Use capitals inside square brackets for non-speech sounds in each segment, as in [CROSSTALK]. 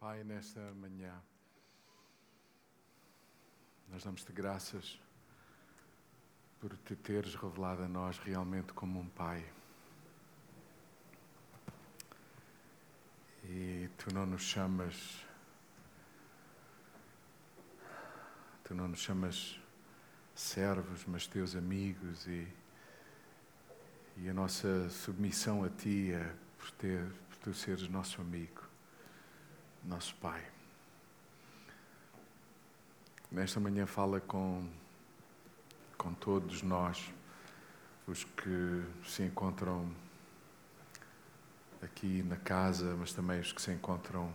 Pai, nesta manhã, nós damos-te graças por te teres revelado a nós realmente como um Pai. E tu não nos chamas, tu não nos chamas servos, mas teus amigos e, e a nossa submissão a ti é por, ter, por tu seres nosso amigo nosso Pai. Nesta manhã fala com, com todos nós, os que se encontram aqui na casa, mas também os que se encontram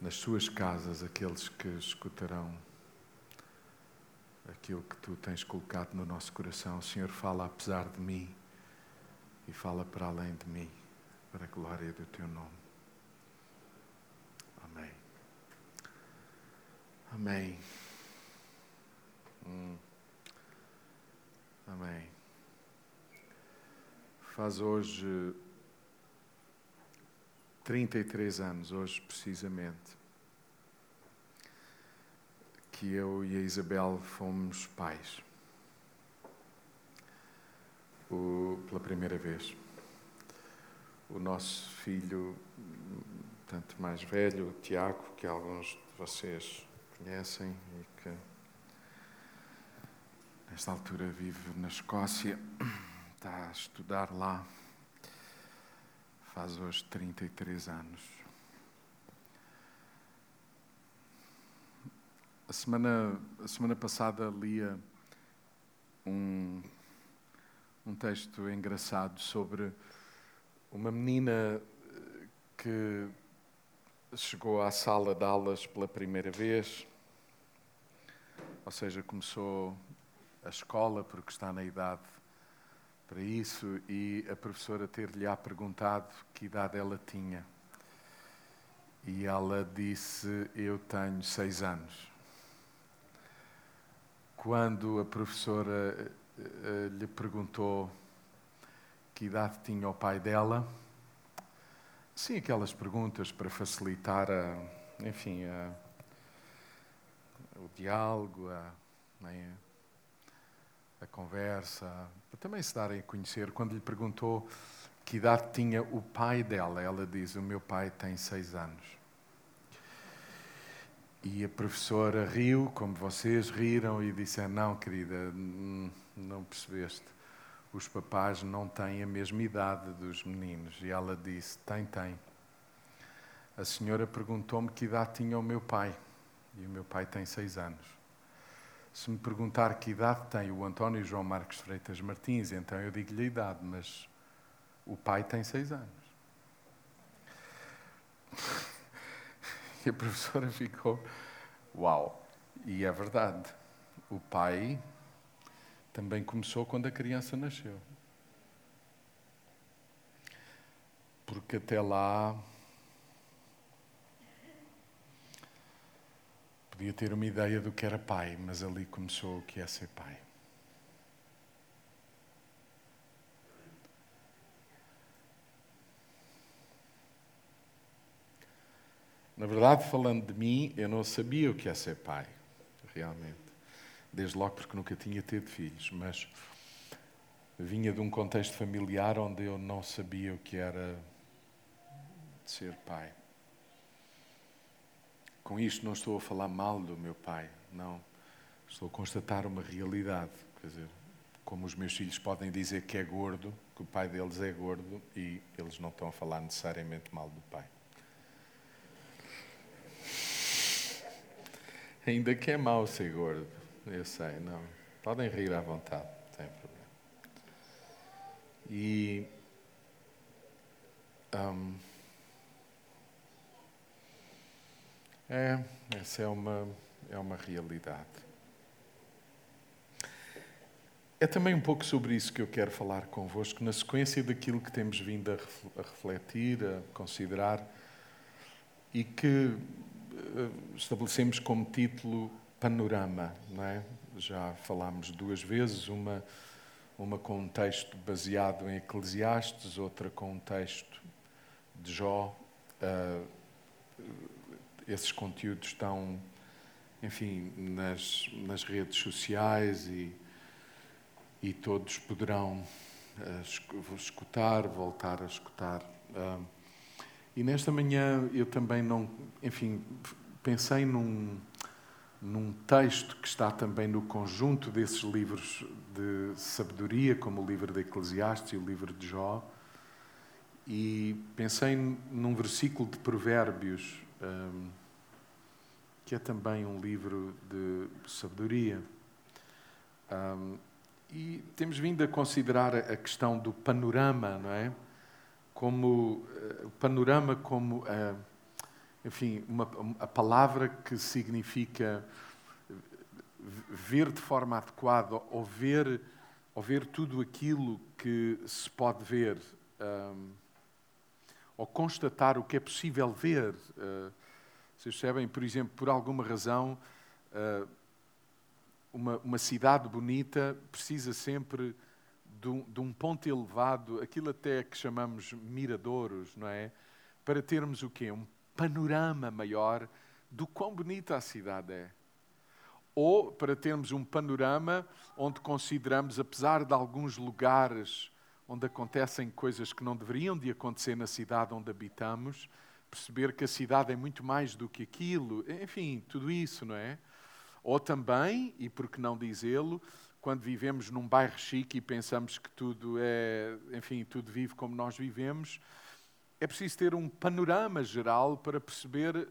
nas suas casas, aqueles que escutarão aquilo que tu tens colocado no nosso coração. O Senhor fala apesar de mim e fala para além de mim, para a glória do teu nome. Amém. Amém. Hum. Amém. Faz hoje 33 anos, hoje precisamente, que eu e a Isabel fomos pais. O, pela primeira vez. O nosso filho tanto mais velho, o Tiago, que alguns de vocês conhecem e que nesta altura vive na Escócia, está a estudar lá, faz hoje 33 anos. A semana, a semana passada lia um, um texto engraçado sobre uma menina que chegou à sala de aulas pela primeira vez, ou seja, começou a escola porque está na idade para isso e a professora ter-lhe perguntado que idade ela tinha. E ela disse: Eu tenho seis anos. Quando a professora eh, lhe perguntou que idade tinha o pai dela, Sim, aquelas perguntas para facilitar a, enfim, a, o diálogo, a, né, a conversa, para também se darem a conhecer. Quando lhe perguntou que idade tinha o pai dela, ela diz: O meu pai tem seis anos. E a professora riu, como vocês riram, e disse: Não, querida, não percebeste os papás não têm a mesma idade dos meninos. E ela disse: Tem, tem. A senhora perguntou-me que idade tinha o meu pai. E o meu pai tem seis anos. Se me perguntar que idade tem o António João Marcos Freitas Martins, então eu digo-lhe a idade, mas o pai tem seis anos. [LAUGHS] E a professora ficou: Uau! E é verdade. O pai também começou quando a criança nasceu. Porque até lá podia ter uma ideia do que era pai, mas ali começou o que é ser pai. Na verdade, falando de mim, eu não sabia o que é ser pai, realmente desde logo porque nunca tinha tido filhos, mas vinha de um contexto familiar onde eu não sabia o que era ser pai. Com isto não estou a falar mal do meu pai, não. Estou a constatar uma realidade, quer dizer, como os meus filhos podem dizer que é gordo, que o pai deles é gordo e eles não estão a falar necessariamente mal do pai. Ainda que é mau ser gordo. Eu sei, não. Podem rir à vontade, não tem problema. E. Um, é, essa é uma, é uma realidade. É também um pouco sobre isso que eu quero falar convosco, na sequência daquilo que temos vindo a refletir, a considerar e que eh, estabelecemos como título panorama, não é? Já falámos duas vezes, uma, uma com um texto baseado em Eclesiastes, outra com um texto de Jó. Uh, esses conteúdos estão, enfim, nas, nas redes sociais e, e todos poderão uh, escutar, voltar a escutar. Uh, e nesta manhã eu também não, enfim, pensei num, num texto que está também no conjunto desses livros de sabedoria, como o livro de Eclesiastes e o livro de Jó, e pensei num versículo de Provérbios, um, que é também um livro de sabedoria. Um, e temos vindo a considerar a questão do panorama, não é? Como uh, o panorama como uh, enfim, uma, a palavra que significa ver de forma adequada ou ver, ou ver tudo aquilo que se pode ver, um, ou constatar o que é possível ver. Uh, vocês percebem, por exemplo, por alguma razão, uh, uma, uma cidade bonita precisa sempre de um, de um, ponto elevado, aquilo até que chamamos miradouros, não é? Para termos o quê? Um panorama maior do quão bonita a cidade é. Ou para termos um panorama onde consideramos, apesar de alguns lugares onde acontecem coisas que não deveriam de acontecer na cidade onde habitamos, perceber que a cidade é muito mais do que aquilo, enfim, tudo isso, não é? Ou também, e por que não dizê-lo, quando vivemos num bairro chique e pensamos que tudo é, enfim, tudo vive como nós vivemos, é preciso ter um panorama geral para perceber,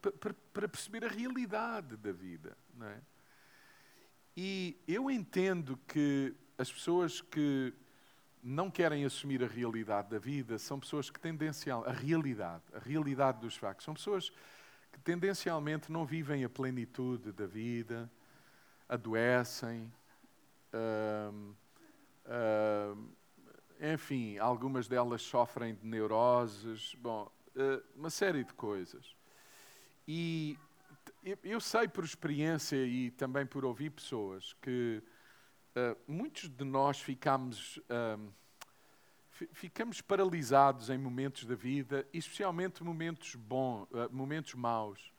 para, para perceber a realidade da vida. Não é? E eu entendo que as pessoas que não querem assumir a realidade da vida são pessoas que tendencial a realidade, a realidade dos factos, são pessoas que tendencialmente não vivem a plenitude da vida, adoecem, hum, hum, enfim, algumas delas sofrem de neuroses, bom, eh, uma série de coisas. E eu sei por experiência e também por ouvir pessoas que uh, muitos de nós ficamos, uh, ficamos paralisados em momentos da vida, especialmente momentos bons, uh, momentos maus,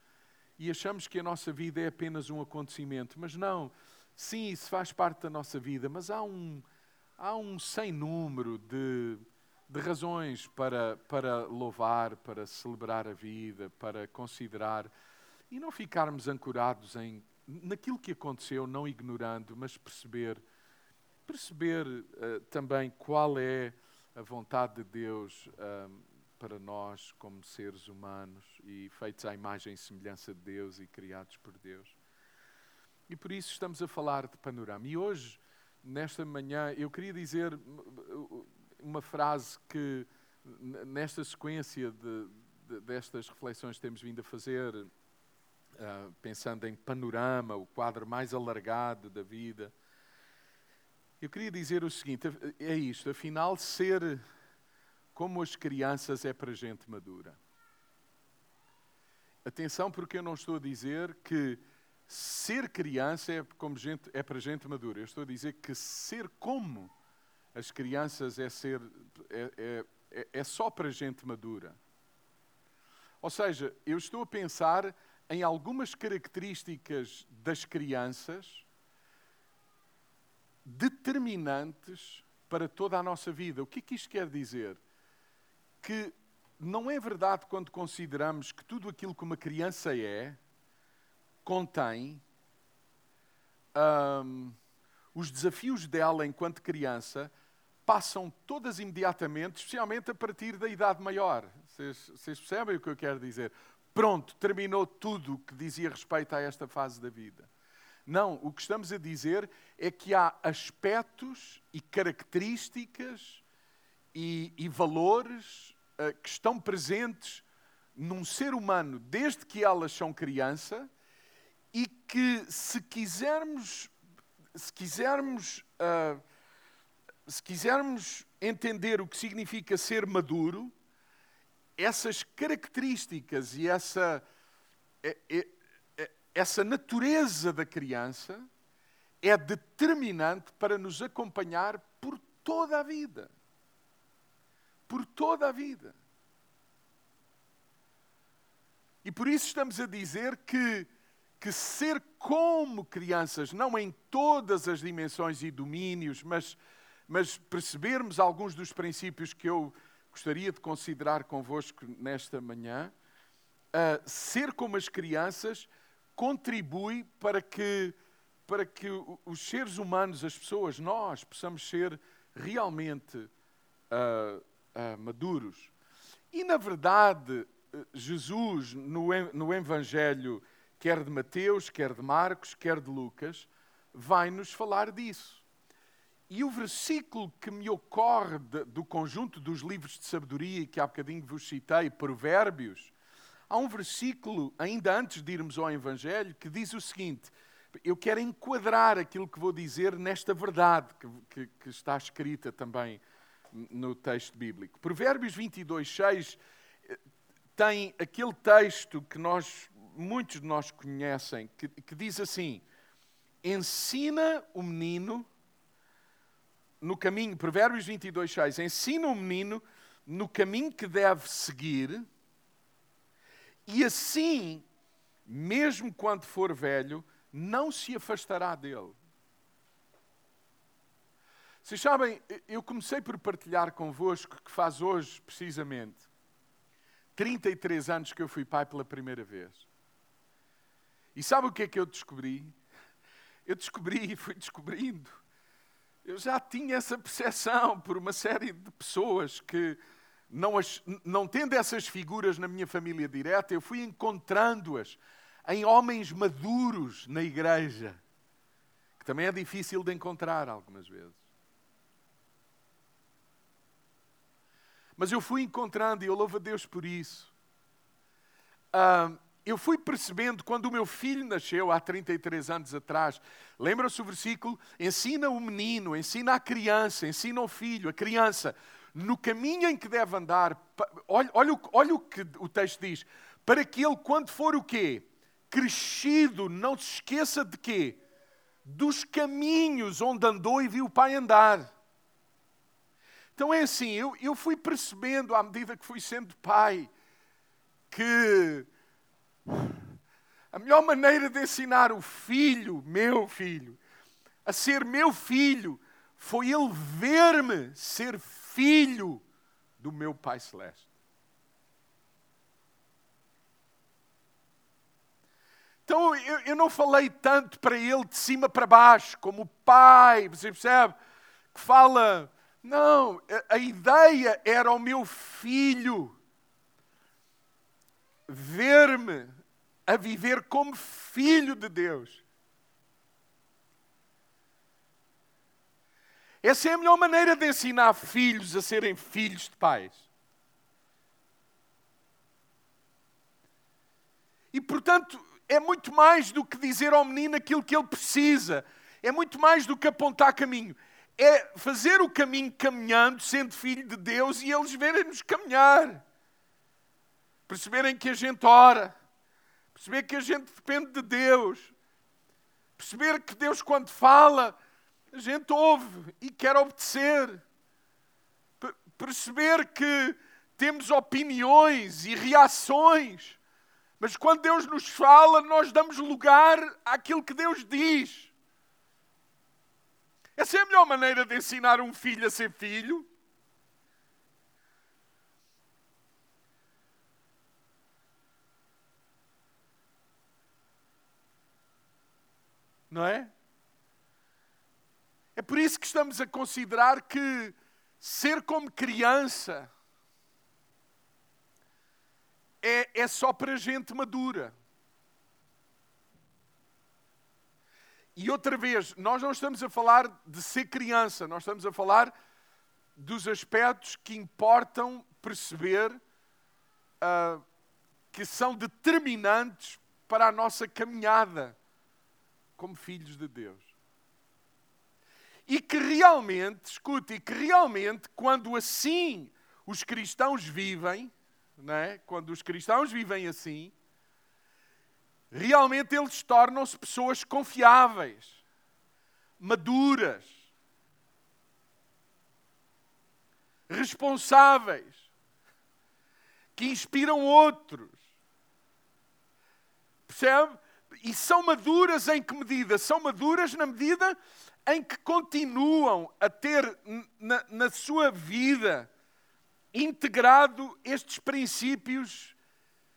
e achamos que a nossa vida é apenas um acontecimento. Mas não, sim, isso faz parte da nossa vida, mas há um, há um sem número de, de razões para, para louvar, para celebrar a vida, para considerar e não ficarmos ancorados em naquilo que aconteceu, não ignorando, mas perceber perceber uh, também qual é a vontade de Deus uh, para nós como seres humanos e feitos à imagem e semelhança de Deus e criados por Deus. E por isso estamos a falar de panorama. E hoje nesta manhã, eu queria dizer uma frase que, nesta sequência de, de, destas reflexões que temos vindo a fazer, uh, pensando em panorama, o quadro mais alargado da vida, eu queria dizer o seguinte: é isto, afinal, ser como as crianças é para gente madura. Atenção, porque eu não estou a dizer que ser criança é, como gente, é para gente madura. Eu estou a dizer que ser como as crianças é, ser, é, é, é só para gente madura. Ou seja, eu estou a pensar em algumas características das crianças determinantes para toda a nossa vida. O que é que isto quer dizer? Que não é verdade quando consideramos que tudo aquilo que uma criança é, contém um, os desafios dela enquanto criança passam todas imediatamente, especialmente a partir da idade maior. Vocês, percebem o que eu quero dizer? Pronto, terminou tudo o que dizia respeito a esta fase da vida. Não, o que estamos a dizer é que há aspectos e características e, e valores uh, que estão presentes num ser humano desde que elas são criança e que se quisermos, se quisermos, uh, se quisermos entender o que significa ser maduro, essas características e essa, é, é, é, essa natureza da criança é determinante para nos acompanhar por toda a vida. Por toda a vida. E por isso estamos a dizer que, que ser como crianças, não em todas as dimensões e domínios, mas, mas percebermos alguns dos princípios que eu gostaria de considerar convosco nesta manhã, uh, ser como as crianças contribui para que, para que os seres humanos, as pessoas, nós, possamos ser realmente uh, uh, maduros. E, na verdade, Jesus, no, no Evangelho, quer de Mateus, quer de Marcos, quer de Lucas, vai nos falar disso. E o versículo que me ocorre do conjunto dos livros de sabedoria que há bocadinho vos citei, Provérbios, há um versículo, ainda antes de irmos ao Evangelho, que diz o seguinte: eu quero enquadrar aquilo que vou dizer nesta verdade que, que, que está escrita também no texto bíblico. Provérbios 22, 6 tem aquele texto que nós, muitos de nós conhecem, que, que diz assim: ensina o menino no caminho, Provérbios 22, 6, ensina o menino no caminho que deve seguir, e assim, mesmo quando for velho, não se afastará dele. Vocês sabem, eu comecei por partilhar convosco que faz hoje, precisamente, 33 anos que eu fui pai pela primeira vez. E sabe o que é que eu descobri? Eu descobri e fui descobrindo. Eu já tinha essa percepção por uma série de pessoas que, não, as, não tendo essas figuras na minha família direta, eu fui encontrando-as em homens maduros na igreja, que também é difícil de encontrar algumas vezes. Mas eu fui encontrando, e eu louvo a Deus por isso. Uh, eu fui percebendo quando o meu filho nasceu há 33 anos atrás. Lembra-se o versículo? Ensina o menino, ensina a criança, ensina o filho, a criança, no caminho em que deve andar. Olha, olha, olha o que o texto diz. Para que ele, quando for o quê? Crescido, não se esqueça de quê? Dos caminhos onde andou e viu o pai andar. Então é assim, eu, eu fui percebendo à medida que fui sendo pai que a melhor maneira de ensinar o filho, meu filho, a ser meu filho, foi ele ver-me ser filho do meu Pai Celeste. Então eu, eu, não falei tanto para ele de cima para baixo, como o pai, você percebe? Que fala não, a ideia era o meu filho ver-me a viver como filho de Deus. Essa é a melhor maneira de ensinar filhos a serem filhos de pais. E portanto, é muito mais do que dizer ao menino aquilo que ele precisa. É muito mais do que apontar caminho é fazer o caminho caminhando, sendo filho de Deus, e eles verem-nos caminhar. Perceberem que a gente ora, perceber que a gente depende de Deus, perceber que Deus, quando fala, a gente ouve e quer obedecer, perceber que temos opiniões e reações, mas quando Deus nos fala, nós damos lugar àquilo que Deus diz. Essa é a melhor maneira de ensinar um filho a ser filho. Não é? É por isso que estamos a considerar que ser como criança é, é só para gente madura. E outra vez, nós não estamos a falar de ser criança, nós estamos a falar dos aspectos que importam perceber uh, que são determinantes para a nossa caminhada como filhos de Deus. E que realmente, escute, e que realmente, quando assim os cristãos vivem, não é? quando os cristãos vivem assim, realmente eles tornam-se pessoas confiáveis, maduras, responsáveis, que inspiram outros. Percebe? E são maduras em que medida? São maduras na medida em que continuam a ter na, na sua vida integrado estes princípios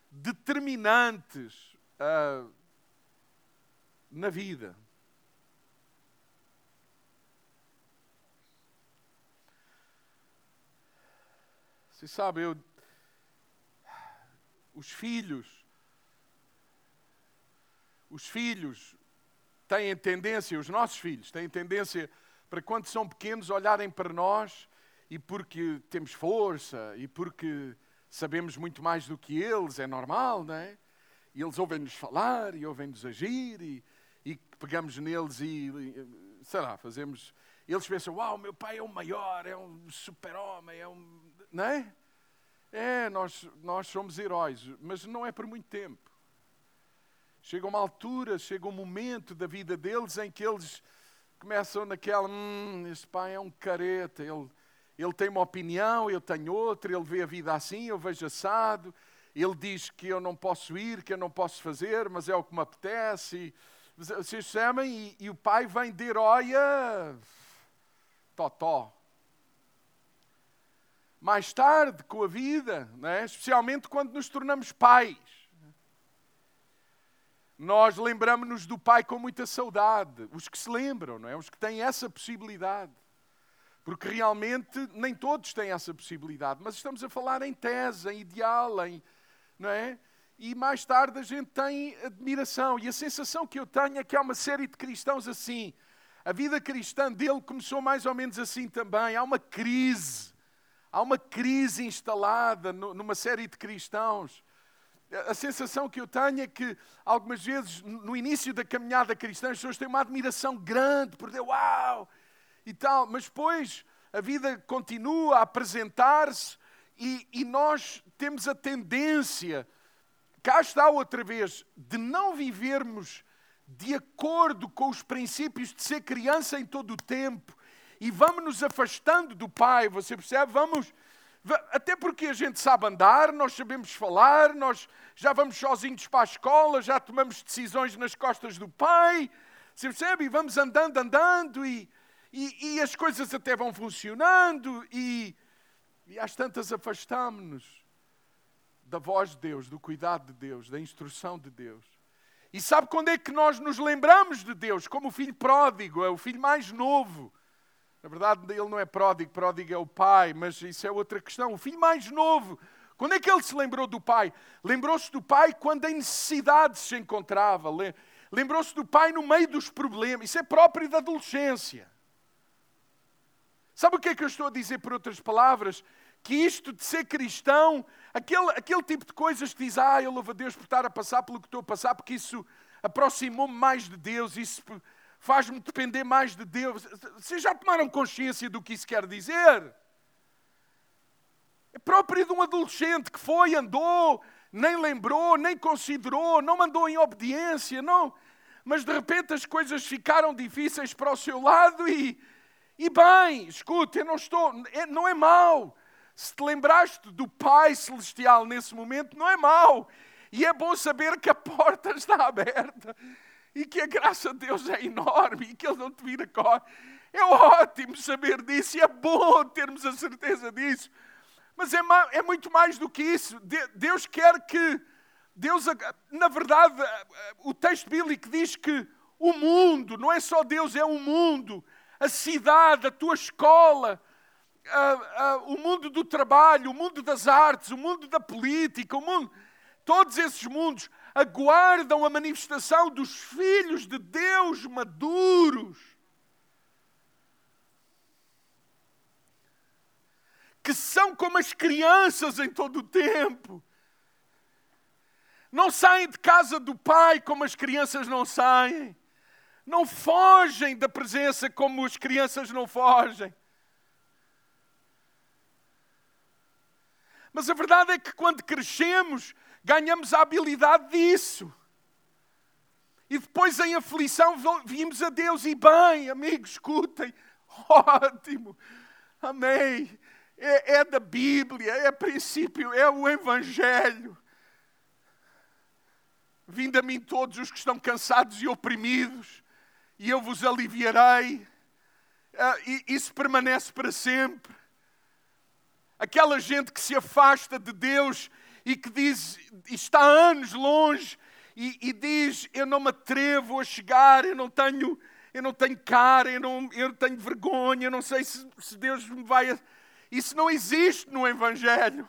determinantes uh, na vida. Você sabe, eu, os filhos, os filhos têm tendência, os nossos filhos têm tendência para quando são pequenos olharem para nós e porque temos força e porque sabemos muito mais do que eles, é normal, não é? E eles ouvem-nos falar e ouvem-nos agir e, e pegamos neles e, sei lá, fazemos. Eles pensam, uau, meu pai é o maior, é um super-homem, é um não é? É, nós, nós somos heróis, mas não é por muito tempo. Chega uma altura, chega um momento da vida deles em que eles começam naquela, hum, este pai é um careta, ele, ele tem uma opinião, eu tenho outra, ele vê a vida assim, eu vejo assado, ele diz que eu não posso ir, que eu não posso fazer, mas é o que me apetece. E, vocês chamam e, e o pai vem de herói a totó mais tarde com a vida, é? especialmente quando nos tornamos pais. Nós lembramos-nos do pai com muita saudade, os que se lembram, não é? os que têm essa possibilidade. Porque realmente nem todos têm essa possibilidade, mas estamos a falar em tese, em ideal, em, não é? E mais tarde a gente tem admiração. E a sensação que eu tenho é que há uma série de cristãos assim. A vida cristã dele começou mais ou menos assim também. Há uma crise Há uma crise instalada numa série de cristãos. A sensação que eu tenho é que, algumas vezes, no início da caminhada cristã, as pessoas têm uma admiração grande por Deus, uau! E tal, mas depois a vida continua a apresentar-se e, e nós temos a tendência, cá está outra vez, de não vivermos de acordo com os princípios de ser criança em todo o tempo e vamos nos afastando do Pai, você percebe? Vamos, até porque a gente sabe andar, nós sabemos falar, nós já vamos sozinhos para a escola, já tomamos decisões nas costas do Pai, você percebe? E vamos andando, andando, e, e, e as coisas até vão funcionando, e, e às tantas afastamos-nos da voz de Deus, do cuidado de Deus, da instrução de Deus. E sabe quando é que nós nos lembramos de Deus? Como o filho pródigo, é o filho mais novo na verdade, ele não é pródigo, pródigo é o pai, mas isso é outra questão. O filho mais novo, quando é que ele se lembrou do pai? Lembrou-se do pai quando em necessidade se encontrava. Lembrou-se do pai no meio dos problemas. Isso é próprio da adolescência. Sabe o que é que eu estou a dizer por outras palavras? Que isto de ser cristão, aquele, aquele tipo de coisas que diz, ah, eu louvo a Deus por estar a passar pelo que estou a passar, porque isso aproximou-me mais de Deus, isso faz-me depender mais de Deus. Vocês já tomaram consciência do que isso quer dizer? É próprio de um adolescente que foi, andou, nem lembrou, nem considerou, não mandou em obediência, não. Mas de repente as coisas ficaram difíceis para o seu lado e, e bem, escute, eu não estou, é, não é mau. Se te lembraste do Pai Celestial nesse momento, não é mau. E é bom saber que a porta [LAUGHS] está aberta e que a graça de Deus é enorme e que Ele não te vira cor. É ótimo saber disso e é bom termos a certeza disso. Mas é, é muito mais do que isso. Deus quer que. Deus, na verdade, o texto bíblico diz que o mundo, não é só Deus, é o mundo, a cidade, a tua escola, o mundo do trabalho, o mundo das artes, o mundo da política, o mundo, todos esses mundos aguardam a manifestação dos filhos de Deus maduros. Que são como as crianças em todo o tempo. Não saem de casa do pai como as crianças não saem. Não fogem da presença como as crianças não fogem. Mas a verdade é que quando crescemos, ganhamos a habilidade disso. E depois em aflição vimos a Deus e bem, amigos, escutem, [LAUGHS] ótimo, amém. É, é da Bíblia, é princípio, é o Evangelho. Vinde a mim todos os que estão cansados e oprimidos, e eu vos aliviarei. Ah, isso permanece para sempre. Aquela gente que se afasta de Deus e que diz, está anos longe e, e, diz: Eu não me atrevo a chegar, eu não tenho, eu não tenho cara, eu não, eu tenho vergonha, eu não sei se, se Deus me vai. Isso não existe no Evangelho.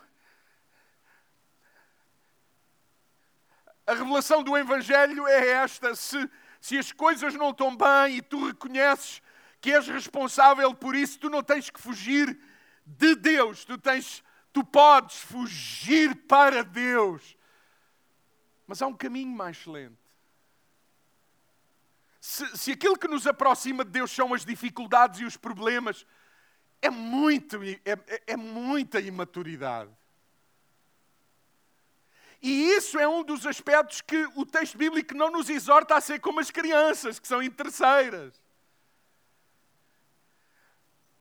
A revelação do Evangelho é esta: se, se as coisas não estão bem e tu reconheces que és responsável por isso, tu não tens que fugir de Deus, tu tens, tu podes fugir para Deus. Mas há um caminho mais excelente. Se, se aquilo que nos aproxima de Deus são as dificuldades e os problemas, é, muito, é, é, é muita imaturidade. E isso é um dos aspectos que o texto bíblico não nos exorta a ser como as crianças, que são interesseiras.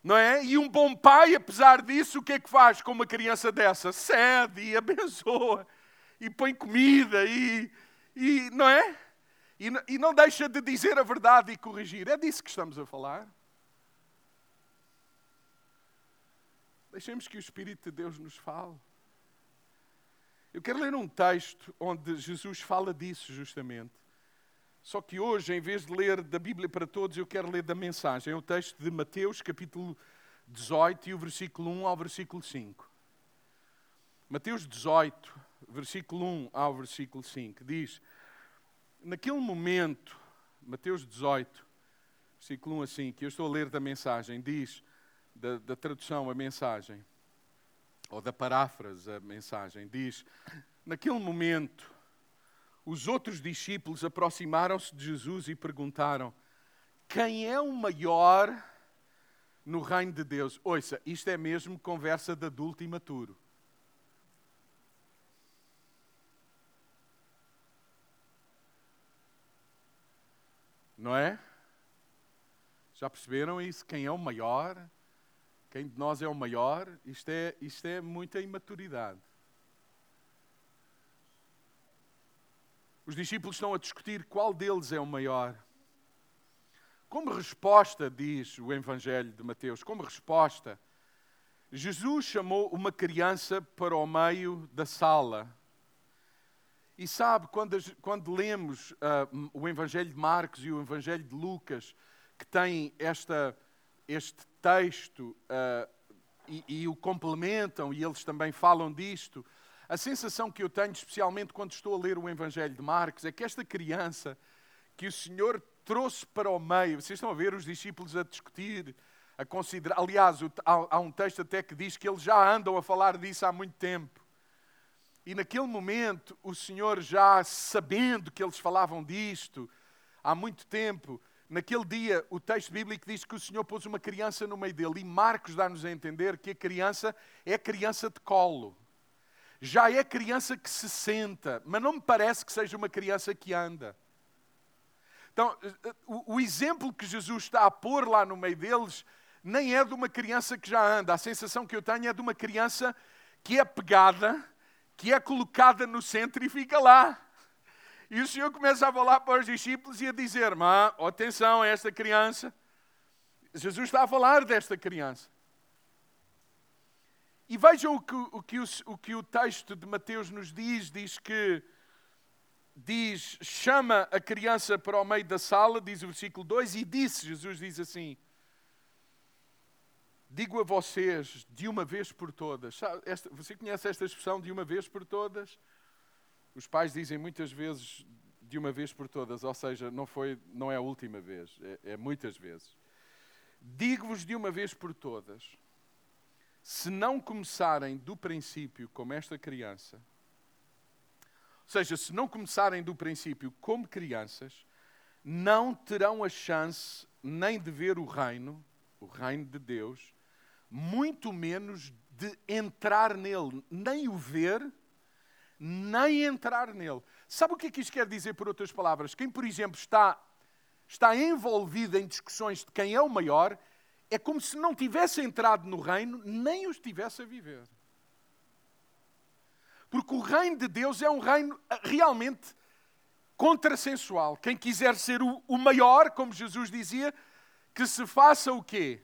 Não é? E um bom pai, apesar disso, o que é que faz com uma criança dessa? Cede e abençoa, e põe comida, e, e não é? E, e não deixa de dizer a verdade e corrigir. É disso que estamos a falar. Deixemos que o Espírito de Deus nos fale. Eu quero ler um texto onde Jesus fala disso justamente. Só que hoje, em vez de ler da Bíblia para todos, eu quero ler da mensagem. É o texto de Mateus, capítulo 18, e o versículo 1 ao versículo 5. Mateus 18, versículo 1 ao versículo 5, diz: Naquele momento, Mateus 18, versículo 1 assim, que eu estou a ler da mensagem, diz, da, da tradução, a mensagem ou da paráfrase, a mensagem, diz: Naquele momento, os outros discípulos aproximaram-se de Jesus e perguntaram: Quem é o maior no reino de Deus? Ouça, isto é mesmo conversa de adulto imaturo. Não é? Já perceberam isso? Quem é o maior? Quem de nós é o maior? Isto é, isto é muita imaturidade. Os discípulos estão a discutir qual deles é o maior. Como resposta, diz o Evangelho de Mateus, como resposta, Jesus chamou uma criança para o meio da sala. E sabe, quando, quando lemos uh, o Evangelho de Marcos e o Evangelho de Lucas, que têm esta, este texto uh, e, e o complementam, e eles também falam disto, a sensação que eu tenho, especialmente quando estou a ler o Evangelho de Marcos, é que esta criança que o Senhor trouxe para o meio, vocês estão a ver os discípulos a discutir, a considerar. Aliás, há um texto até que diz que eles já andam a falar disso há muito tempo. E naquele momento, o Senhor, já sabendo que eles falavam disto há muito tempo, Naquele dia, o texto bíblico diz que o Senhor pôs uma criança no meio dele, e Marcos dá-nos a entender que a criança é criança de colo. Já é criança que se senta, mas não me parece que seja uma criança que anda. Então, o, o exemplo que Jesus está a pôr lá no meio deles nem é de uma criança que já anda. A sensação que eu tenho é de uma criança que é pegada, que é colocada no centro e fica lá. E o Senhor começa a falar para os discípulos e a dizer: Má, atenção a esta criança. Jesus está a falar desta criança. E vejam o que o, que o, o, que o texto de Mateus nos diz: diz que diz, chama a criança para o meio da sala, diz o versículo 2, e disse, Jesus diz assim: Digo a vocês de uma vez por todas. Esta, você conhece esta expressão de uma vez por todas? Os pais dizem muitas vezes de uma vez por todas, ou seja, não, foi, não é a última vez, é, é muitas vezes. Digo-vos de uma vez por todas: se não começarem do princípio como esta criança, ou seja, se não começarem do princípio como crianças, não terão a chance nem de ver o reino, o reino de Deus, muito menos de entrar nele, nem o ver nem entrar nele. Sabe o que é que isto quer dizer, por outras palavras? Quem, por exemplo, está, está envolvido em discussões de quem é o maior, é como se não tivesse entrado no reino, nem o estivesse a viver. Porque o reino de Deus é um reino ah, realmente contrassensual. Quem quiser ser o, o maior, como Jesus dizia, que se faça o quê?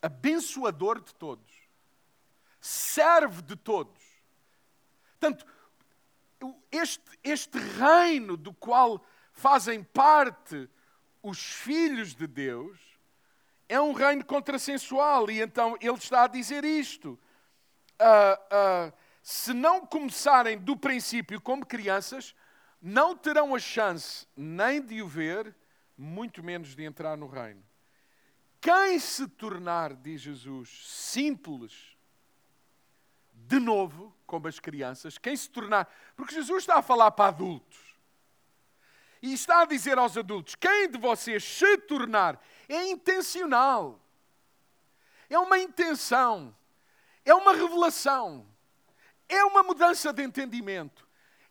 Abençoador de todos. Serve de todos. Portanto, este, este reino do qual fazem parte os filhos de Deus é um reino contrassensual. E então ele está a dizer isto. Uh, uh, se não começarem do princípio como crianças, não terão a chance nem de o ver, muito menos de entrar no reino. Quem se tornar, diz Jesus, simples, de novo, como as crianças, quem se tornar. Porque Jesus está a falar para adultos. E está a dizer aos adultos: quem de vocês se tornar é intencional. É uma intenção. É uma revelação. É uma mudança de entendimento.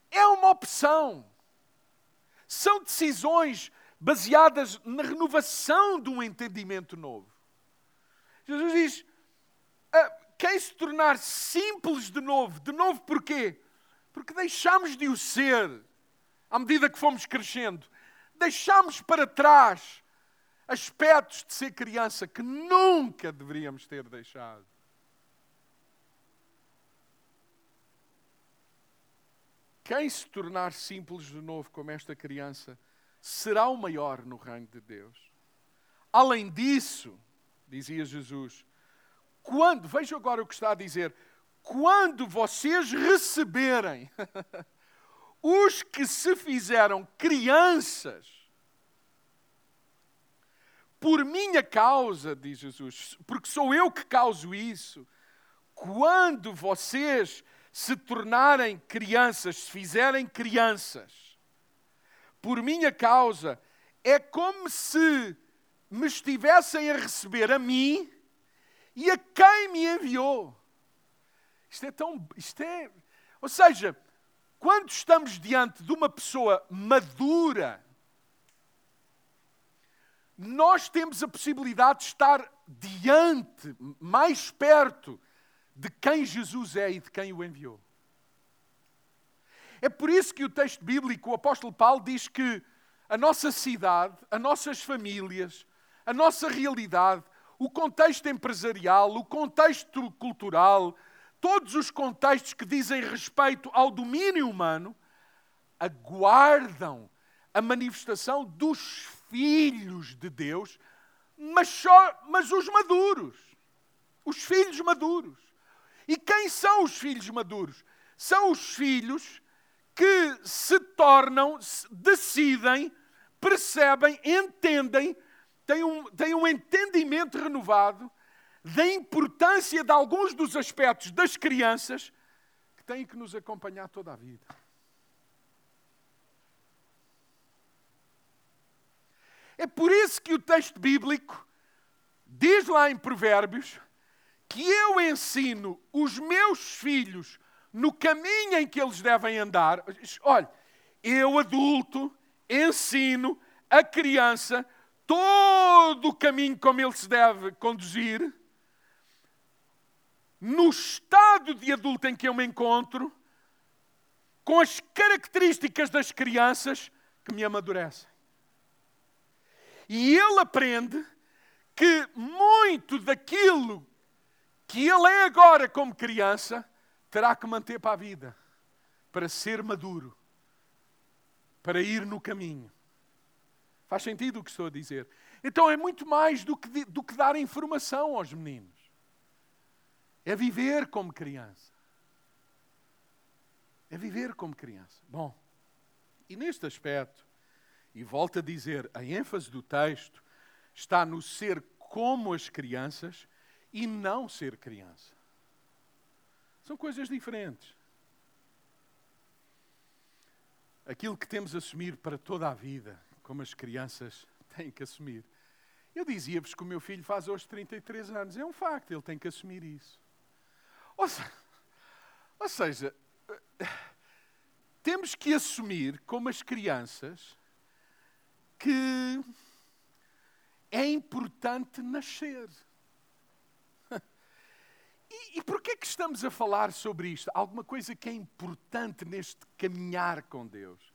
É uma opção. São decisões baseadas na renovação de um entendimento novo. Jesus diz: ah, quem se tornar simples de novo, de novo porquê? Porque deixamos de o ser à medida que fomos crescendo. Deixamos para trás aspectos de ser criança que nunca deveríamos ter deixado. Quem se tornar simples de novo como esta criança será o maior no reino de Deus. Além disso, dizia Jesus, quando, veja agora o que está a dizer, quando vocês receberem [LAUGHS] os que se fizeram crianças, por minha causa, diz Jesus, porque sou eu que causo isso, quando vocês se tornarem crianças, se fizerem crianças, por minha causa, é como se me estivessem a receber a mim e a quem me enviou. Isto é tão. Isto é, ou seja, quando estamos diante de uma pessoa madura, nós temos a possibilidade de estar diante, mais perto de quem Jesus é e de quem o enviou. É por isso que o texto bíblico, o apóstolo Paulo, diz que a nossa cidade, as nossas famílias, a nossa realidade, o contexto empresarial, o contexto cultural, todos os contextos que dizem respeito ao domínio humano, aguardam a manifestação dos filhos de Deus, mas, só, mas os maduros, os filhos maduros. E quem são os filhos maduros? São os filhos que se tornam, decidem, percebem, entendem, têm um, têm um entendimento renovado da importância de alguns dos aspectos das crianças que têm que nos acompanhar toda a vida. É por isso que o texto bíblico diz lá em Provérbios que eu ensino os meus filhos no caminho em que eles devem andar. Olha, eu adulto ensino a criança todo o caminho como ele se deve conduzir. No estado de adulto em que eu me encontro, com as características das crianças que me amadurecem. E ele aprende que muito daquilo que ele é agora como criança, terá que manter para a vida, para ser maduro, para ir no caminho. Faz sentido o que estou a dizer? Então é muito mais do que, do que dar informação aos meninos. É viver como criança. É viver como criança. Bom, e neste aspecto, e volto a dizer, a ênfase do texto está no ser como as crianças e não ser criança. São coisas diferentes. Aquilo que temos a assumir para toda a vida, como as crianças têm que assumir. Eu dizia-vos que o meu filho faz hoje 33 anos. É um facto, ele tem que assumir isso. Ou seja, ou seja temos que assumir, como as crianças, que é importante nascer. E, e porquê é que estamos a falar sobre isto? Alguma coisa que é importante neste caminhar com Deus.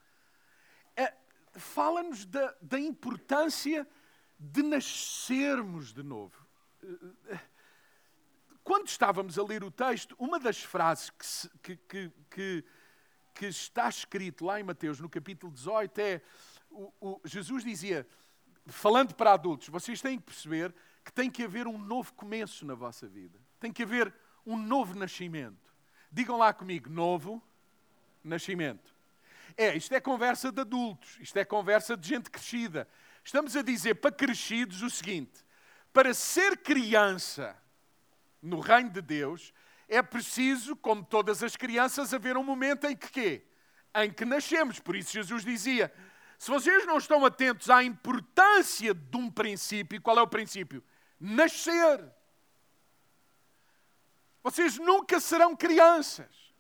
é, fala-nos da, da importância de nascermos de novo. Quando estávamos a ler o texto, uma das frases que, que, que, que está escrito lá em Mateus, no capítulo 18, é: o, o, Jesus dizia, falando para adultos, vocês têm que perceber que tem que haver um novo começo na vossa vida, tem que haver um novo nascimento. Digam lá comigo: novo nascimento. É, isto é conversa de adultos, isto é conversa de gente crescida. Estamos a dizer para crescidos o seguinte: para ser criança no reino de Deus, é preciso, como todas as crianças, haver um momento em que quê? Em que nascemos. Por isso Jesus dizia: se vocês não estão atentos à importância de um princípio, qual é o princípio? Nascer. Vocês nunca serão crianças.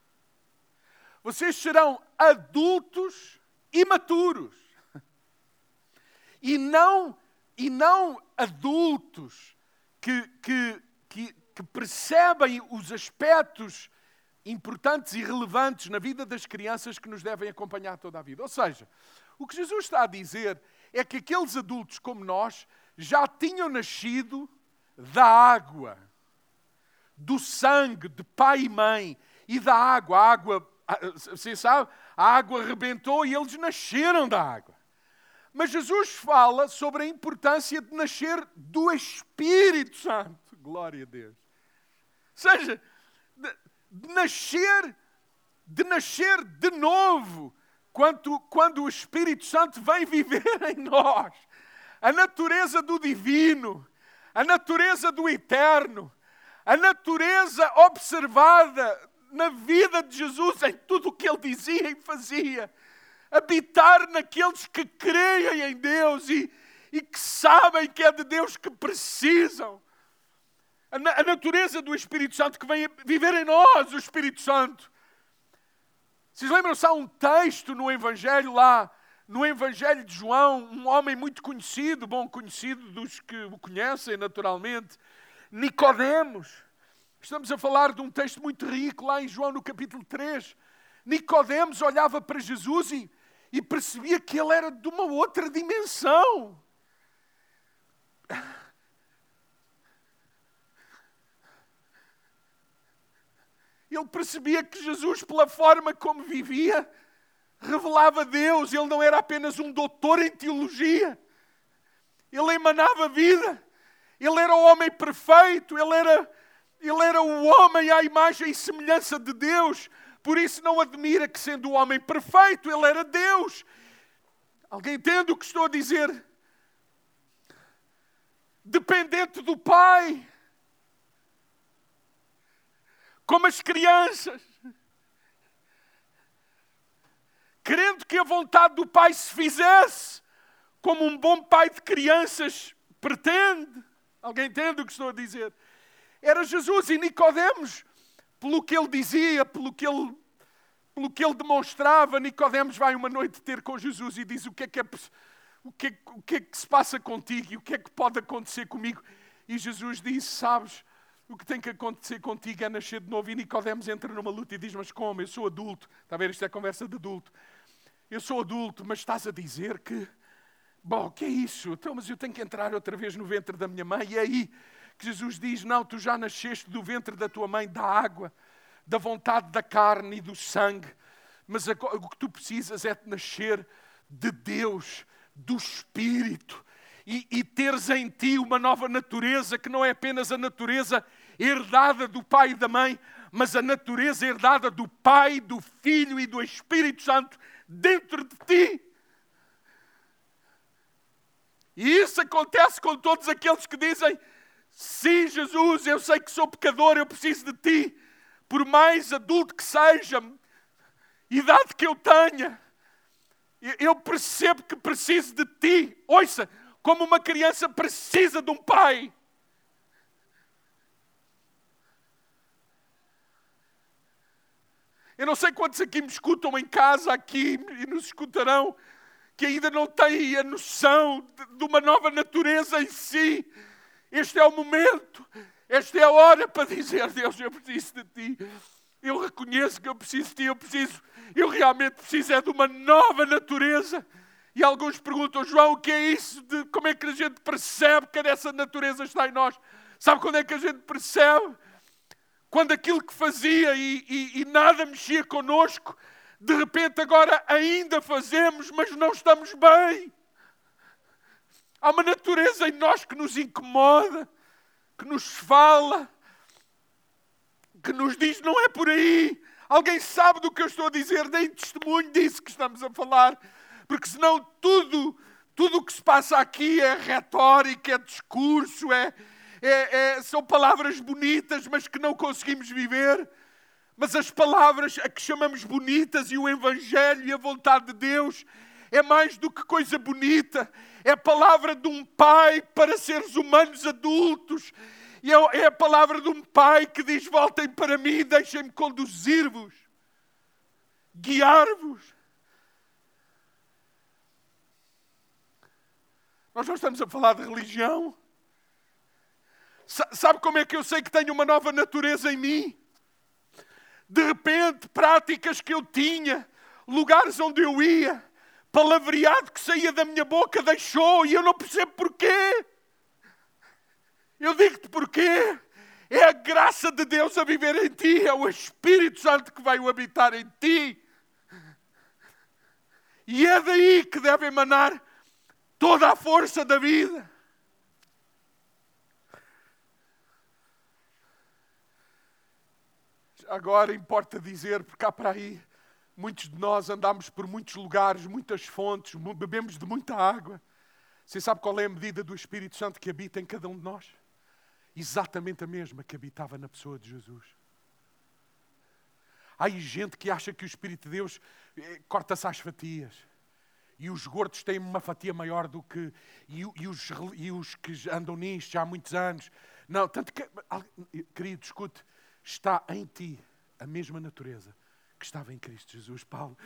Vocês serão adultos imaturos. E não, e não adultos que, que, que, que percebem os aspectos importantes e relevantes na vida das crianças que nos devem acompanhar toda a vida. Ou seja, o que Jesus está a dizer é que aqueles adultos como nós já tinham nascido da água, do sangue de pai e mãe e da água. A água você sabe, a água arrebentou e eles nasceram da água. Mas Jesus fala sobre a importância de nascer do Espírito Santo. Glória a Deus. Seja, de, de nascer, de nascer de novo, quando, quando o Espírito Santo vem viver [LAUGHS] em nós. A natureza do divino, a natureza do eterno, a natureza observada na vida de Jesus, em tudo o que ele dizia e fazia. Habitar naqueles que creem em Deus e, e que sabem que é de Deus que precisam. A, natureza do Espírito Santo que vem viver em nós, o Espírito Santo. Vocês lembram-se? Há um texto no Evangelho lá, no Evangelho de João, um homem muito conhecido, bom conhecido dos que o conhecem naturalmente, Nicodemos. Estamos a falar de um texto muito rico lá em João no capítulo 3. Nicodemos olhava para Jesus e, e percebia que ele era de uma outra dimensão. Ele percebia que Jesus, pela forma como vivia, revelava Deus. Ele não era apenas um doutor em teologia. Ele emanava vida. Ele era o homem perfeito. Ele era ele era o homem à imagem e semelhança de Deus. Por isso não admira que, sendo o homem perfeito, ele era Deus. Alguém entende o que estou a dizer? Dependente do Pai. Como as crianças. Querendo que a vontade do Pai se fizesse, como um bom pai de crianças pretende. Alguém entende o que estou a dizer? era Jesus e Nicodemos, pelo que ele dizia, pelo que ele, pelo que ele demonstrava, Nicodemos vai uma noite ter com Jesus e diz o que é que, é, o que, é, o que, é que se passa contigo e o que é que pode acontecer comigo. E Jesus disse, sabes, o que tem que acontecer contigo é nascer de novo. E Nicodemos entra numa luta e diz, mas como? Eu sou adulto. Está a ver? Isto é conversa de adulto. Eu sou adulto, mas estás a dizer que... Bom, o que é isso? Então, mas eu tenho que entrar outra vez no ventre da minha mãe. E aí que Jesus diz: Não, tu já nasceste do ventre da tua mãe, da água, da vontade da carne e do sangue, mas o que tu precisas é de nascer de Deus, do Espírito, e, e teres em ti uma nova natureza que não é apenas a natureza herdada do pai e da mãe, mas a natureza herdada do Pai, do Filho e do Espírito Santo dentro de ti. E isso acontece com todos aqueles que dizem: Sim, Jesus, eu sei que sou pecador, eu preciso de ti. Por mais adulto que seja, idade que eu tenha, eu percebo que preciso de ti. Ouça, como uma criança precisa de um pai. Eu não sei quantos aqui me escutam em casa, aqui e nos escutarão, que ainda não têm a noção de uma nova natureza em si este é o momento, esta é a hora para dizer: Deus, eu preciso de ti. Eu reconheço que eu preciso de ti, eu preciso, eu realmente preciso é de uma nova natureza. E alguns perguntam, João, o que é isso? De como é que a gente percebe que essa natureza está em nós? Sabe quando é que a gente percebe? Quando aquilo que fazia e, e, e nada mexia connosco, de repente agora ainda fazemos, mas não estamos bem. Há uma natureza em nós que nos incomoda, que nos fala, que nos diz: não é por aí. Alguém sabe do que eu estou a dizer, nem testemunho disso que estamos a falar, porque senão tudo, tudo o que se passa aqui é retórica, é discurso, é, é, é, são palavras bonitas, mas que não conseguimos viver. Mas as palavras a que chamamos bonitas e o Evangelho e a vontade de Deus é mais do que coisa bonita, é a palavra de um pai para seres humanos adultos. E é, é a palavra de um pai que diz: Voltem para mim, deixem-me conduzir-vos, guiar-vos. Nós não estamos a falar de religião. Sabe como é que eu sei que tenho uma nova natureza em mim? De repente, práticas que eu tinha, lugares onde eu ia, palavreado que saía da minha boca deixou e eu não percebo porquê. Eu digo-te porquê. É a graça de Deus a viver em ti, é o Espírito Santo que vai habitar em ti. E é daí que deve emanar toda a força da vida. Agora importa dizer, porque há para aí Muitos de nós andamos por muitos lugares, muitas fontes, bebemos de muita água. Você sabe qual é a medida do Espírito Santo que habita em cada um de nós? Exatamente a mesma que habitava na pessoa de Jesus. Há gente que acha que o Espírito de Deus eh, corta-se às fatias. E os gordos têm uma fatia maior do que. E, e, os, e os que andam nisto já há muitos anos. Não, tanto que. Querido, escute. Está em ti a mesma natureza que estava em Cristo Jesus. Paulo,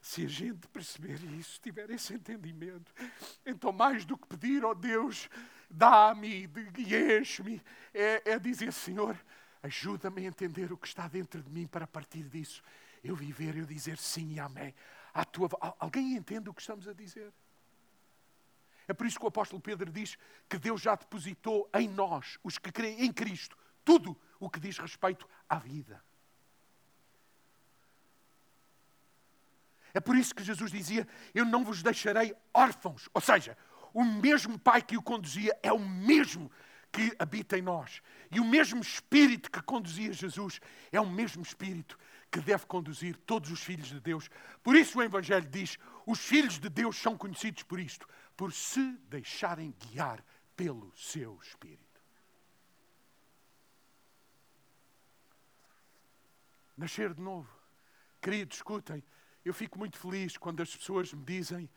se a gente perceber isso, tiver esse entendimento, então mais do que pedir, ó oh Deus, dá-me e enche-me, é, é dizer, Senhor, ajuda-me a entender o que está dentro de mim para partir disso eu viver, eu dizer sim e amém. À tua... Alguém entende o que estamos a dizer? É por isso que o apóstolo Pedro diz que Deus já depositou em nós, os que creem em Cristo, tudo o que diz respeito à vida. É por isso que Jesus dizia: Eu não vos deixarei órfãos. Ou seja, o mesmo Pai que o conduzia é o mesmo que habita em nós. E o mesmo Espírito que conduzia Jesus é o mesmo Espírito que deve conduzir todos os filhos de Deus. Por isso o Evangelho diz: os filhos de Deus são conhecidos por isto, por se deixarem guiar pelo seu Espírito. Nascer de novo. Queridos, escutem, eu fico muito feliz quando as pessoas me dizem,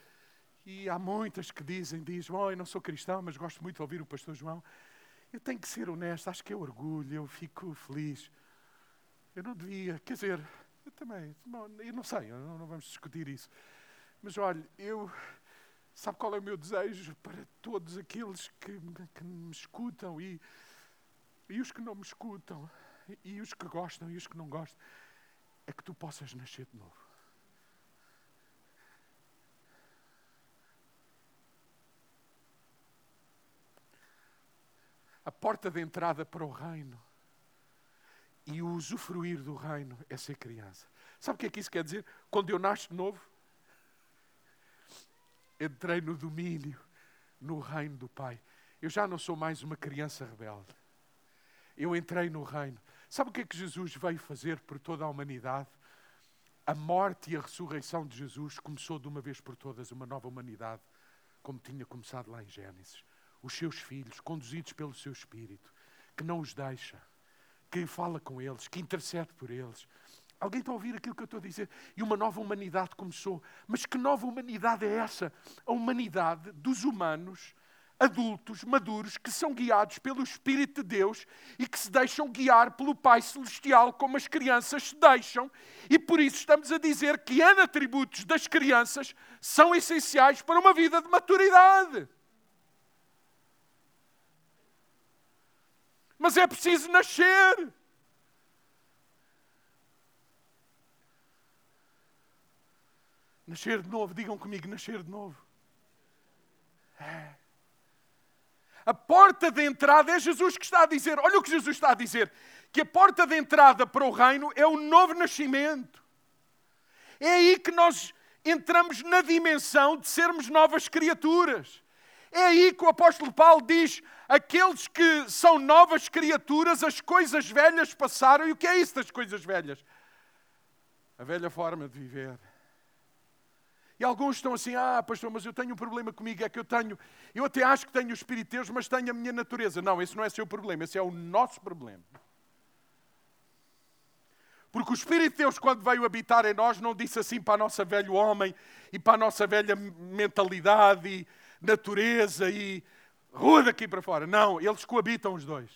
e há muitas que dizem, dizem, oh, eu não sou cristão, mas gosto muito de ouvir o pastor João. Eu tenho que ser honesto, acho que é orgulho, eu fico feliz. Eu não devia, quer dizer, eu também, eu não sei, não, não vamos discutir isso. Mas olha, eu, sabe qual é o meu desejo para todos aqueles que, que me escutam e, e os que não me escutam, e os que gostam e os que não gostam, é que tu possas nascer de novo. a porta de entrada para o reino. E o usufruir do reino é ser criança. Sabe o que é que isso quer dizer? Quando eu nasço de novo, entrei no domínio, no reino do Pai. Eu já não sou mais uma criança rebelde. Eu entrei no reino. Sabe o que é que Jesus veio fazer por toda a humanidade? A morte e a ressurreição de Jesus começou de uma vez por todas uma nova humanidade, como tinha começado lá em Gênesis os seus filhos, conduzidos pelo seu Espírito, que não os deixa, que fala com eles, que intercede por eles. Alguém está a ouvir aquilo que eu estou a dizer? E uma nova humanidade começou. Mas que nova humanidade é essa? A humanidade dos humanos adultos, maduros, que são guiados pelo Espírito de Deus e que se deixam guiar pelo Pai Celestial, como as crianças se deixam. E por isso estamos a dizer que atributos das crianças são essenciais para uma vida de maturidade. Mas é preciso nascer. Nascer de novo, digam comigo, nascer de novo. É. A porta de entrada é Jesus que está a dizer. Olha o que Jesus está a dizer: que a porta de entrada para o reino é o novo nascimento. É aí que nós entramos na dimensão de sermos novas criaturas. É aí que o apóstolo Paulo diz: aqueles que são novas criaturas, as coisas velhas passaram. E o que é isso das coisas velhas? A velha forma de viver. E alguns estão assim, ah, pastor, mas eu tenho um problema comigo, é que eu tenho, eu até acho que tenho o Espírito de Deus, mas tenho a minha natureza. Não, esse não é seu problema, esse é o nosso problema. Porque o Espírito de Deus, quando veio habitar em nós, não disse assim para a nossa velho homem e para a nossa velha mentalidade e natureza e rua daqui para fora. Não, eles coabitam os dois.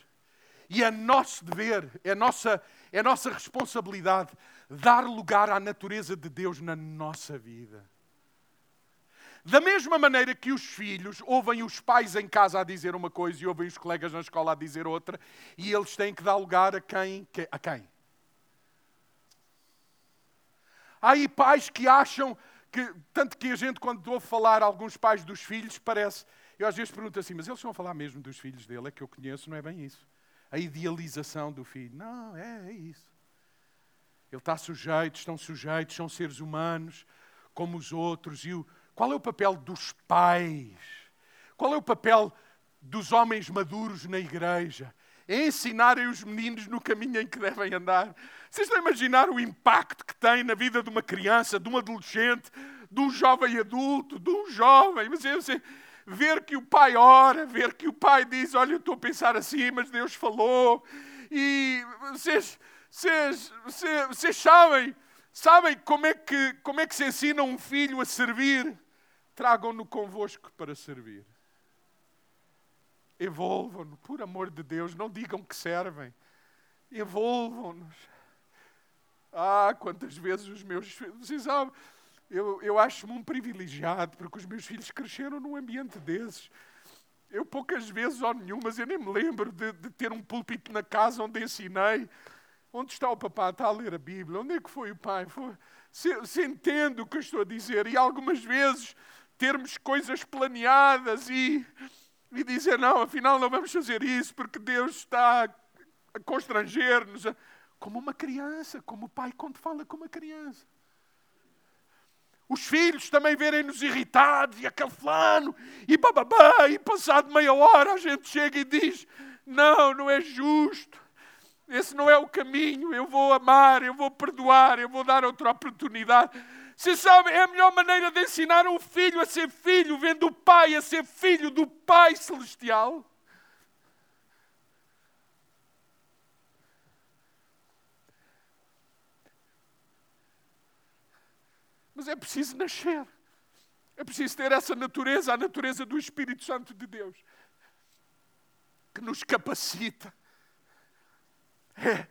E é nosso dever, é nossa, é nossa responsabilidade dar lugar à natureza de Deus na nossa vida. Da mesma maneira que os filhos ouvem os pais em casa a dizer uma coisa e ouvem os colegas na escola a dizer outra, e eles têm que dar lugar a quem? A quem? Há aí pais que acham que, tanto que a gente, quando ouve falar alguns pais dos filhos, parece. Eu às vezes pergunto assim, mas eles a falar mesmo dos filhos dele? É que eu conheço, não é bem isso. A idealização do filho. Não, é, é isso. Ele está sujeito, estão sujeitos, são seres humanos, como os outros. E o, qual é o papel dos pais? Qual é o papel dos homens maduros na igreja? É ensinarem os meninos no caminho em que devem andar. Vocês estão a imaginar o impacto que tem na vida de uma criança, de um adolescente, de um jovem adulto, de um jovem. Mas eu sei, ver que o pai ora, ver que o pai diz: Olha, eu estou a pensar assim, mas Deus falou. E vocês, vocês, vocês, vocês sabem, sabem como é, que, como é que se ensina um filho a servir? Tragam-no convosco para servir. Envolvam-no, por amor de Deus, não digam que servem. Envolvam-nos. Ah, quantas vezes os meus filhos. Vocês sabem, eu, eu acho-me um privilegiado, porque os meus filhos cresceram num ambiente desses. Eu poucas vezes ou nenhumas, eu nem me lembro de, de, ter um púlpito na casa onde ensinei. Onde está o papá? Está a ler a Bíblia. Onde é que foi o pai? Foi... Se, se entende o que eu estou a dizer. E algumas vezes termos coisas planeadas e, e dizer, não, afinal não vamos fazer isso porque Deus está a constranger-nos. Como uma criança, como o pai quando fala com uma criança. Os filhos também verem-nos irritados e aquele flano e bababá, e passado meia hora a gente chega e diz: Não, não é justo. Esse não é o caminho. Eu vou amar, eu vou perdoar, eu vou dar outra oportunidade. Você sabe, é a melhor maneira de ensinar um filho a ser filho, vendo o pai a ser filho do Pai Celestial. Mas é preciso nascer. É preciso ter essa natureza, a natureza do Espírito Santo de Deus, que nos capacita, é,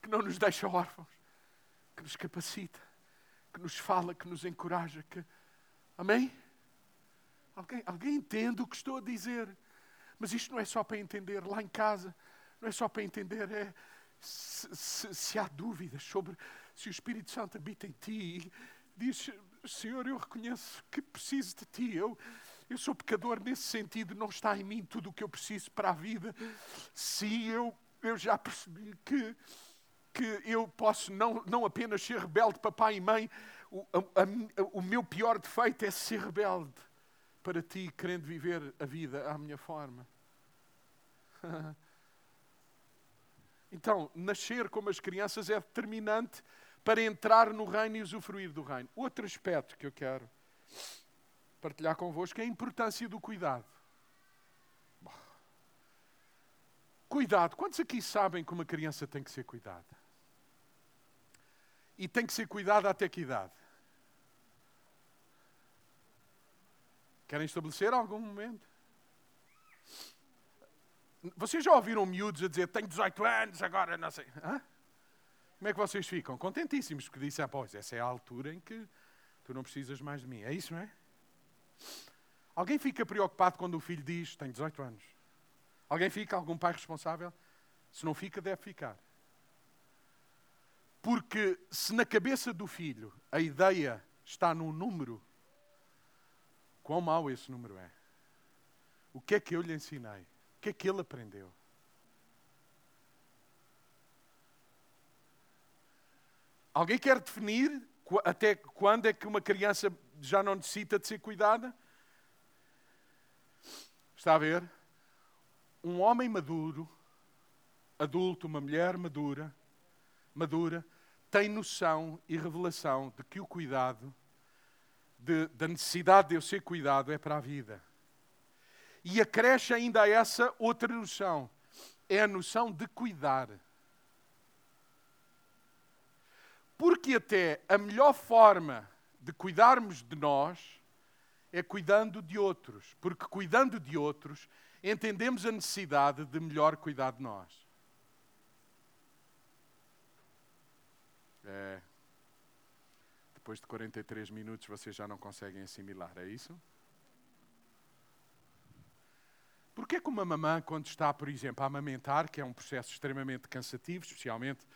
que não nos deixa órfãos, que nos capacita, que nos fala, que nos encoraja. Que... Amém? Alguém, alguém entende o que estou a dizer? Mas isto não é só para entender lá em casa, não é só para entender, é se, se, se há dúvidas sobre se o Espírito Santo habita em ti diz: Senhor, eu reconheço que preciso de ti. Eu, eu sou pecador nesse sentido, não está em mim tudo o que eu preciso para a vida. Sim, eu, eu já percebi que, que eu posso não, não apenas ser rebelde, papai e mãe, o, a, a, o meu pior defeito é ser rebelde para ti, querendo viver a vida à minha forma. [LAUGHS] Então, nascer como as crianças é determinante para entrar no reino e usufruir do reino. Outro aspecto que eu quero partilhar convosco é a importância do cuidado. Cuidado. Quantos aqui sabem que uma criança tem que ser cuidada? E tem que ser cuidada até que idade? Querem estabelecer algum momento? Vocês já ouviram miúdos a dizer tenho 18 anos, agora não sei. Hã? Como é que vocês ficam? Contentíssimos, porque disse, ah, pois, essa é a altura em que tu não precisas mais de mim. É isso, não é? Alguém fica preocupado quando o filho diz, tem 18 anos? Alguém fica? Algum pai responsável? Se não fica, deve ficar. Porque se na cabeça do filho a ideia está num número, quão mau esse número é? O que é que eu lhe ensinei? O que é que ele aprendeu? Alguém quer definir até quando é que uma criança já não necessita de ser cuidada? Está a ver? Um homem maduro, adulto, uma mulher madura, madura, tem noção e revelação de que o cuidado, de, da necessidade de eu ser cuidado, é para a vida. E acresce ainda a essa outra noção: é a noção de cuidar. Porque até a melhor forma de cuidarmos de nós é cuidando de outros. Porque cuidando de outros, entendemos a necessidade de melhor cuidar de nós. É. Depois de 43 minutos vocês já não conseguem assimilar, é isso? Porquê que uma mamã, quando está, por exemplo, a amamentar, que é um processo extremamente cansativo, especialmente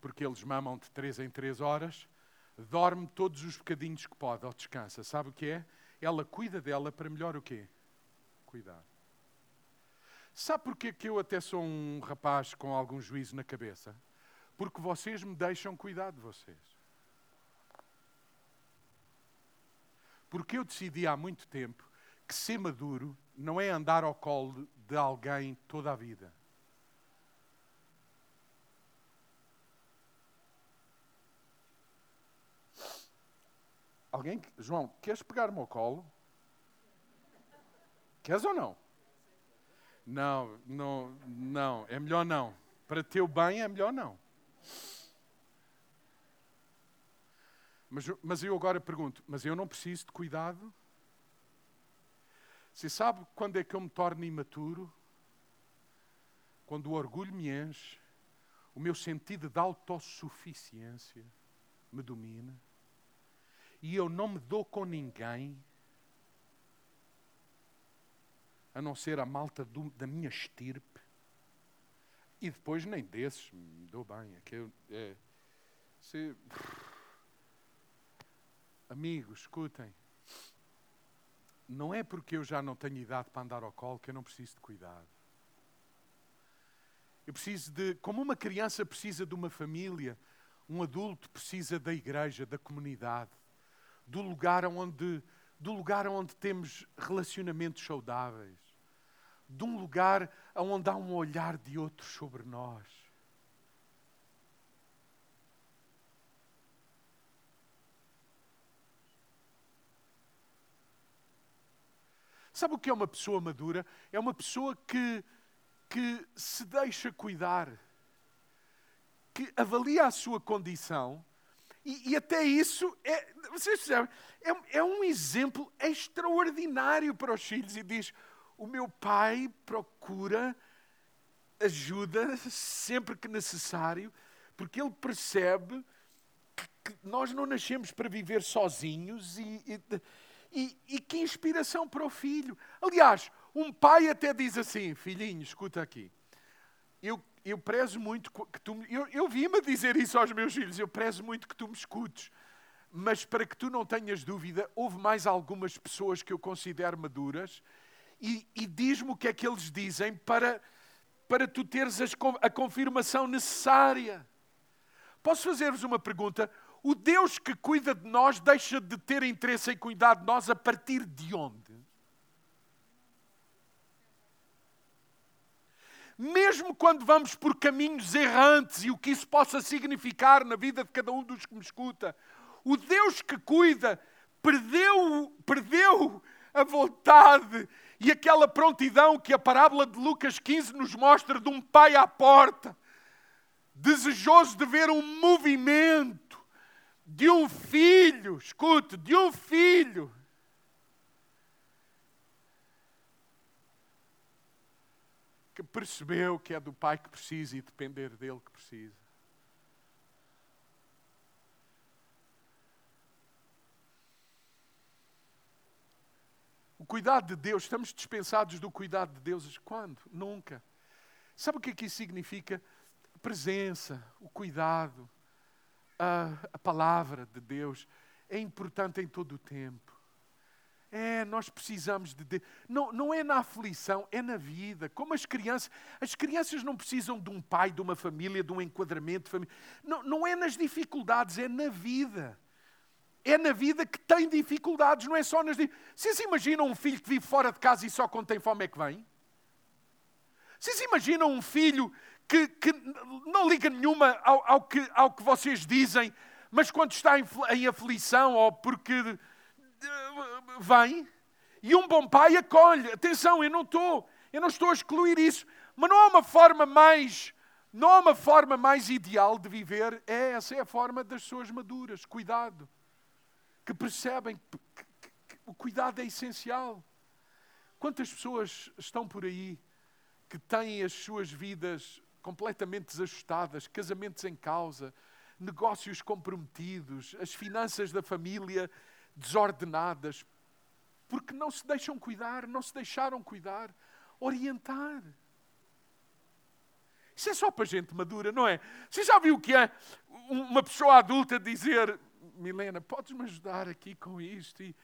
porque eles mamam de 3 em 3 horas, dorme todos os bocadinhos que pode, ou descansa. Sabe o que é? Ela cuida dela para melhor o quê? Cuidar. Sabe porquê que eu até sou um rapaz com algum juízo na cabeça? Porque vocês me deixam cuidar de vocês. Porque eu decidi há muito tempo que ser maduro não é andar ao colo de alguém toda a vida. Alguém, João, queres pegar-me ao colo? Queres ou não? Não, não, não, é melhor não. Para teu bem é melhor não. Mas, mas eu agora pergunto, mas eu não preciso de cuidado? Você sabe quando é que eu me torno imaturo? Quando o orgulho me enche, o meu sentido de autossuficiência me domina e eu não me dou com ninguém a não ser a malta do, da minha estirpe. E depois nem desses me dou bem. É que eu, é, se, amigos, escutem. Não é porque eu já não tenho idade para andar ao colo que eu não preciso de cuidado. Eu preciso de, como uma criança precisa de uma família, um adulto precisa da igreja, da comunidade do lugar onde, do lugar onde temos relacionamentos saudáveis, de um lugar onde há um olhar de outros sobre nós. Sabe o que é uma pessoa madura? É uma pessoa que, que se deixa cuidar, que avalia a sua condição e, e até isso, é, vocês percebem, é, é um exemplo extraordinário para os filhos e diz: o meu pai procura ajuda sempre que necessário, porque ele percebe que, nós não nascemos para viver sozinhos e, e, e, e, que inspiração para o filho. Aliás, um pai até diz assim: filhinho, escuta aqui, eu eu prezo muito que tu. Eu, eu vi-me dizer isso aos meus filhos, eu prezo muito que tu me escutes. Mas para que tu não tenhas dúvida, houve mais algumas pessoas que eu considero maduras e, e diz-me o que é que eles dizem para, para tu teres as, a confirmação necessária. Posso fazer-vos uma pergunta? O Deus que cuida de nós deixa de ter interesse em cuidar de nós a partir de onde? mesmo quando vamos por caminhos errantes e o que isso possa significar na vida de cada um dos que me escuta, o Deus que cuida perdeu, perdeu a vontade e aquela prontidão que a parábola de Lucas 15 nos mostra de um pai à porta, desejoso de ver um movimento de um filho, escute, de um filho que percebeu que é do pai que precisa e depender dele que precisa. O cuidado de Deus, estamos dispensados do cuidado de Deus quando? Nunca. Sabe o que é que isso significa? A presença, o cuidado, a, a palavra de Deus é importante em todo o tempo. É, nós precisamos de. de não, não é na aflição, é na vida. Como as crianças. As crianças não precisam de um pai, de uma família, de um enquadramento de família. Não, não é nas dificuldades, é na vida. É na vida que tem dificuldades, não é só nas. Vocês imaginam um filho que vive fora de casa e só quando tem fome é que vem? Vocês imaginam um filho que, que não liga nenhuma ao, ao, que, ao que vocês dizem, mas quando está em, em aflição ou porque vem e um bom pai acolhe. Atenção, eu não estou, eu não estou a excluir isso, mas não há uma forma mais, não há uma forma mais ideal de viver. É essa é a forma das pessoas maduras, cuidado, que percebem que, que, que o cuidado é essencial. Quantas pessoas estão por aí que têm as suas vidas completamente desajustadas, casamentos em causa, negócios comprometidos, as finanças da família desordenadas, porque não se deixam cuidar, não se deixaram cuidar, orientar. Isso é só para gente madura, não é? Você já viu o que é uma pessoa adulta dizer: Milena, podes-me ajudar aqui com isto? E,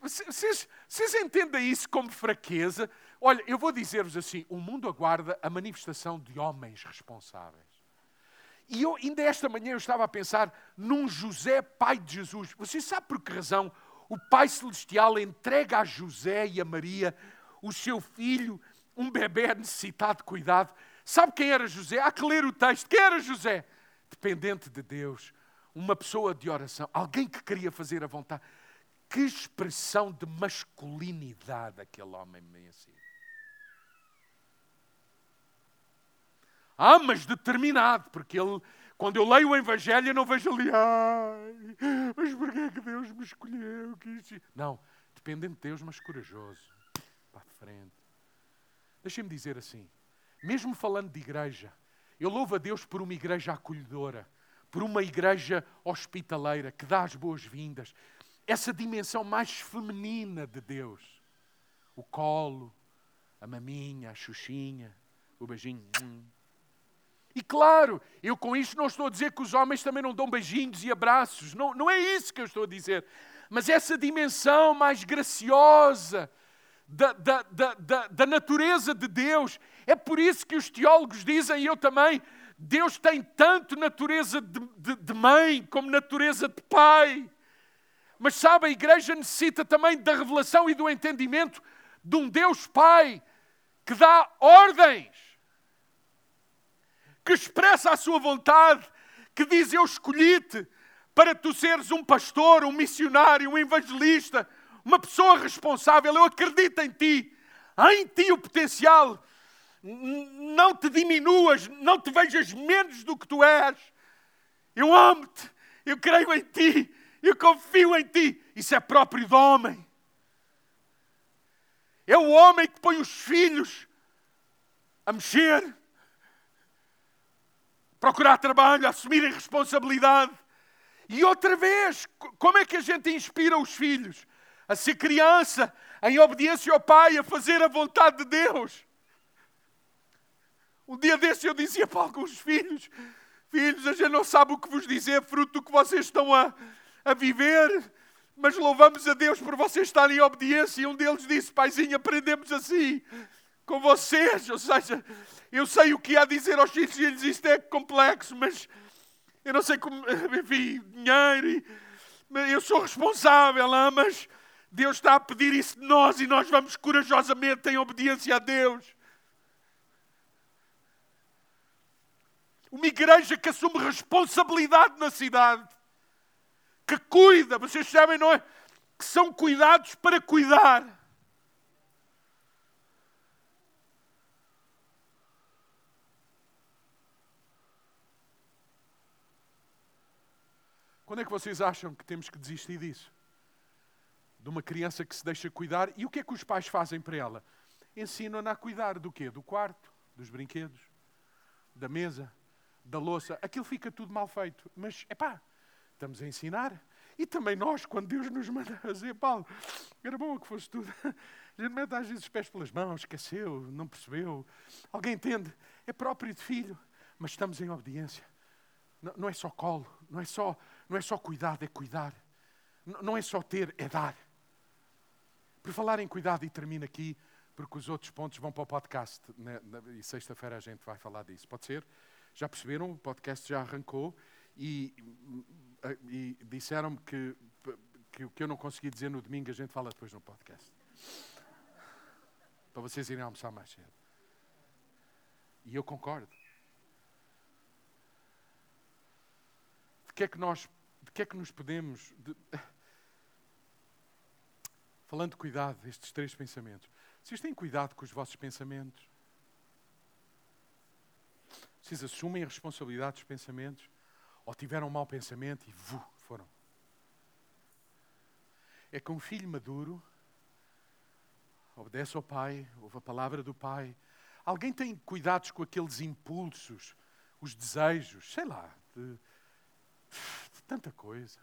vocês, vocês entendem isso como fraqueza? Olha, eu vou dizer-vos assim: o mundo aguarda a manifestação de homens responsáveis. E eu, ainda esta manhã, eu estava a pensar num José, pai de Jesus. Você sabe por que razão o Pai Celestial entrega a José e a Maria o seu filho, um bebê necessitado de cuidado? Sabe quem era José? Há que ler o texto. Quem era José? Dependente de Deus, uma pessoa de oração, alguém que queria fazer a vontade. Que expressão de masculinidade aquele homem me ensina. Ah, mas determinado, porque ele, quando eu leio o Evangelho, eu não vejo ali, ai, mas porquê é que Deus me escolheu? Não, dependente de Deus, mas corajoso. Para a frente. Deixem-me dizer assim, mesmo falando de igreja, eu louvo a Deus por uma igreja acolhedora, por uma igreja hospitaleira que dá as boas-vindas. Essa dimensão mais feminina de Deus. O colo, a maminha, a xuxinha, o beijinho. E claro, eu com isto não estou a dizer que os homens também não dão beijinhos e abraços. Não, não é isso que eu estou a dizer. Mas essa dimensão mais graciosa da, da, da, da, da natureza de Deus. É por isso que os teólogos dizem, e eu também, Deus tem tanto natureza de, de, de mãe como natureza de pai. Mas sabe, a igreja necessita também da revelação e do entendimento de um Deus Pai que dá ordens que expressa a sua vontade, que diz: Eu escolhi-te para tu seres um pastor, um missionário, um evangelista, uma pessoa responsável. Eu acredito em ti, há em ti o potencial. Não te diminuas, não te vejas menos do que tu és. Eu amo-te, eu creio em ti, eu confio em ti. Isso é próprio do homem. É o homem que põe os filhos a mexer, procurar trabalho, assumirem responsabilidade. E outra vez, como é que a gente inspira os filhos? A ser criança, em obediência ao pai, a fazer a vontade de Deus. Um dia desse eu dizia para alguns filhos: Filhos, a gente não sabe o que vos dizer, fruto do que vocês estão a, a viver, mas louvamos a Deus por vocês estarem em obediência. E um deles disse: Paizinho, aprendemos assim com vocês. Ou seja, eu sei o que há a dizer aos filhos e eles isto é complexo, mas eu não sei como, [LAUGHS] enfim, dinheiro. E, eu sou responsável, mas Deus está a pedir isso de nós e nós vamos corajosamente em obediência a Deus. Uma igreja que assume responsabilidade na cidade, que cuida, vocês sabem, não é? Que são cuidados para cuidar. Quando é que vocês acham que temos que desistir disso? De uma criança que se deixa cuidar. E o que é que os pais fazem para ela? Ensinam-na a cuidar do quê? Do quarto, dos brinquedos, da mesa, da louça. Aquilo fica tudo mal feito. Mas, é pá, estamos a ensinar. E também nós, quando Deus nos manda [LAUGHS] fazer, Paulo, era bom que fosse tudo. [LAUGHS] A gente mete às vezes os pés pelas mãos, esqueceu, não percebeu. Alguém entende? É próprio de filho, mas estamos em obediência. Não, não é só colo, não é só, não é só cuidado, é cuidar. Não, não é só ter, é dar. Por falar em cuidado, e termino aqui, porque os outros pontos vão para o podcast, né? e sexta-feira a gente vai falar disso. Pode ser? Já perceberam? O podcast já arrancou e, e disseram-me que, que o que eu não consegui dizer no domingo a gente fala depois no podcast. Para vocês irem almoçar mais cedo. E eu concordo. De que é que nós, de que é que nos podemos... De... Falando de cuidado, estes três pensamentos. Vocês têm cuidado com os vossos pensamentos? Vocês assumem a responsabilidade dos pensamentos? Ou tiveram um mau pensamento e vu, foram? É que um filho maduro obedece ao pai, ouve a palavra do pai. Alguém tem cuidados com aqueles impulsos, os desejos, sei lá, de, de tanta coisa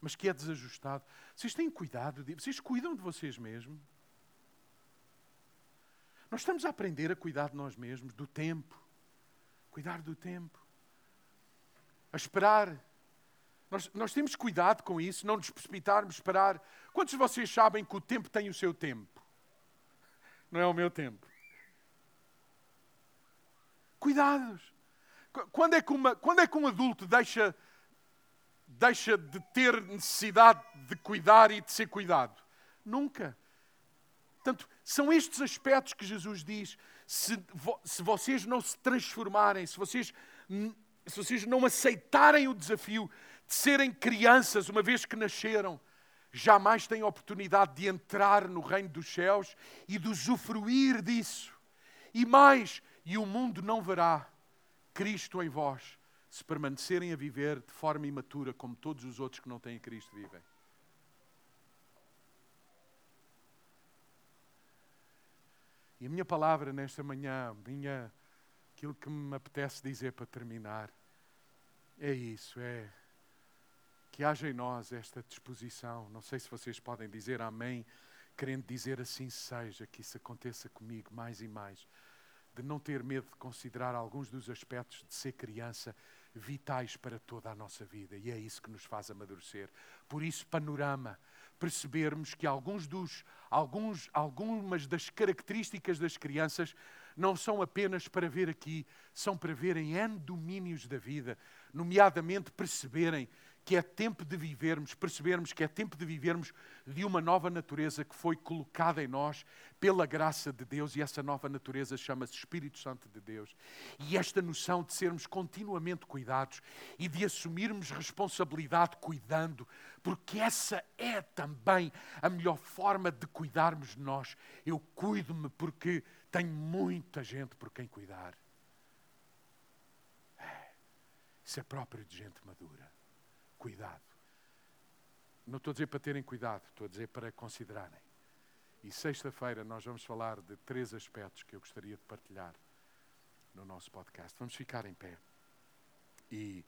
mas que é desajustado. Vocês têm cuidado, de, vocês cuidam de vocês mesmos. Nós estamos a aprender a cuidar de nós mesmos, do tempo. Cuidar do tempo. A esperar. Nós, nós temos cuidado com isso, não nos precipitarmos, esperar. Quantos de vocês sabem que o tempo tem o seu tempo? Não é o meu tempo. Cuidados. Quando é que, uma, quando é que um adulto deixa deixa de ter necessidade de cuidar e de ser cuidado? Nunca. Portanto, são estes aspectos que Jesus diz: se, se vocês não se transformarem, se vocês, se vocês não aceitarem o desafio de serem crianças uma vez que nasceram, jamais têm oportunidade de entrar no reino dos céus e de usufruir disso. E mais, e o mundo não verá Cristo em vós se permanecerem a viver de forma imatura como todos os outros que não têm Cristo vivem. E a minha palavra nesta manhã, minha, aquilo que me apetece dizer para terminar, é isso, é que haja em nós esta disposição. Não sei se vocês podem dizer amém, querendo dizer assim seja, que isso aconteça comigo mais e mais. De não ter medo de considerar alguns dos aspectos de ser criança vitais para toda a nossa vida e é isso que nos faz amadurecer. Por isso, panorama, percebermos que alguns dos, alguns, algumas das características das crianças não são apenas para ver aqui, são para verem N domínios da vida, nomeadamente perceberem que é tempo de vivermos, percebermos que é tempo de vivermos de uma nova natureza que foi colocada em nós pela graça de Deus, e essa nova natureza chama-se Espírito Santo de Deus. E esta noção de sermos continuamente cuidados e de assumirmos responsabilidade cuidando, porque essa é também a melhor forma de cuidarmos de nós. Eu cuido-me porque tenho muita gente por quem cuidar. É, isso é próprio de gente madura cuidado. Não estou a dizer para terem cuidado, estou a dizer para considerarem. E sexta-feira nós vamos falar de três aspectos que eu gostaria de partilhar no nosso podcast. Vamos ficar em pé. E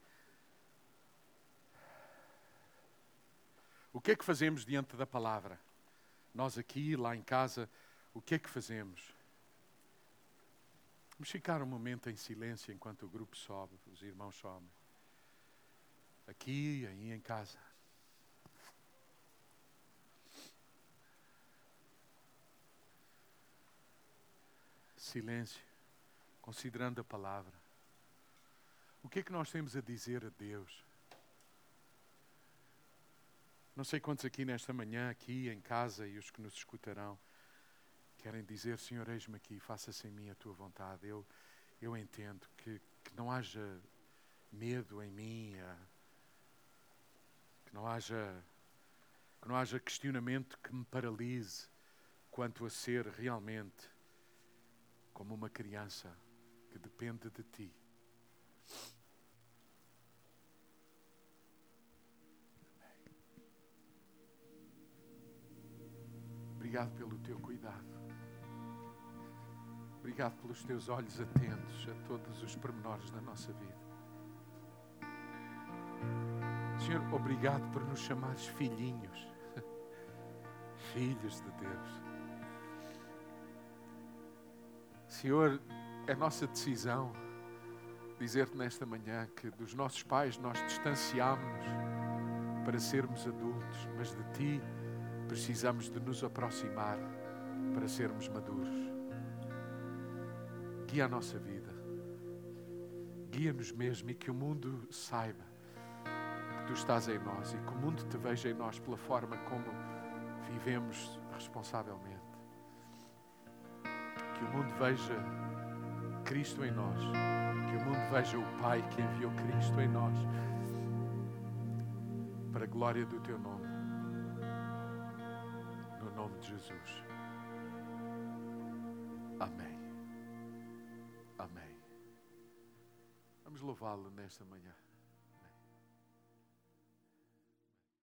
o que é que fazemos diante da palavra? Nós aqui, lá em casa, o que é que fazemos? Vamos ficar um momento em silêncio enquanto o grupo sobe, os irmãos sobem aqui, aí em casa. Silêncio, considerando a palavra. O que é que nós temos a dizer a Deus? Não sei quantos aqui nesta manhã, aqui em casa e os que nos escutarão, querem dizer: Senhor, eis-me aqui, faça-se em mim a tua vontade. Eu, eu entendo que, que não haja medo em mim, não haja, que não haja questionamento que me paralise quanto a ser realmente como uma criança que depende de ti. Obrigado pelo teu cuidado. Obrigado pelos teus olhos atentos a todos os pormenores da nossa vida. Senhor, obrigado por nos chamares filhinhos, [LAUGHS] filhos de Deus. Senhor, é nossa decisão dizer-te nesta manhã que dos nossos pais nós distanciámos-nos para sermos adultos, mas de ti Precisamos de nos aproximar para sermos maduros. Guia a nossa vida. Guia-nos mesmo e que o mundo saiba tu estás em nós e que o mundo te veja em nós pela forma como vivemos responsavelmente. Que o mundo veja Cristo em nós. Que o mundo veja o Pai que enviou Cristo em nós. Para a glória do teu nome. No nome de Jesus. Amém. Amém. Vamos louvá-lo nesta manhã.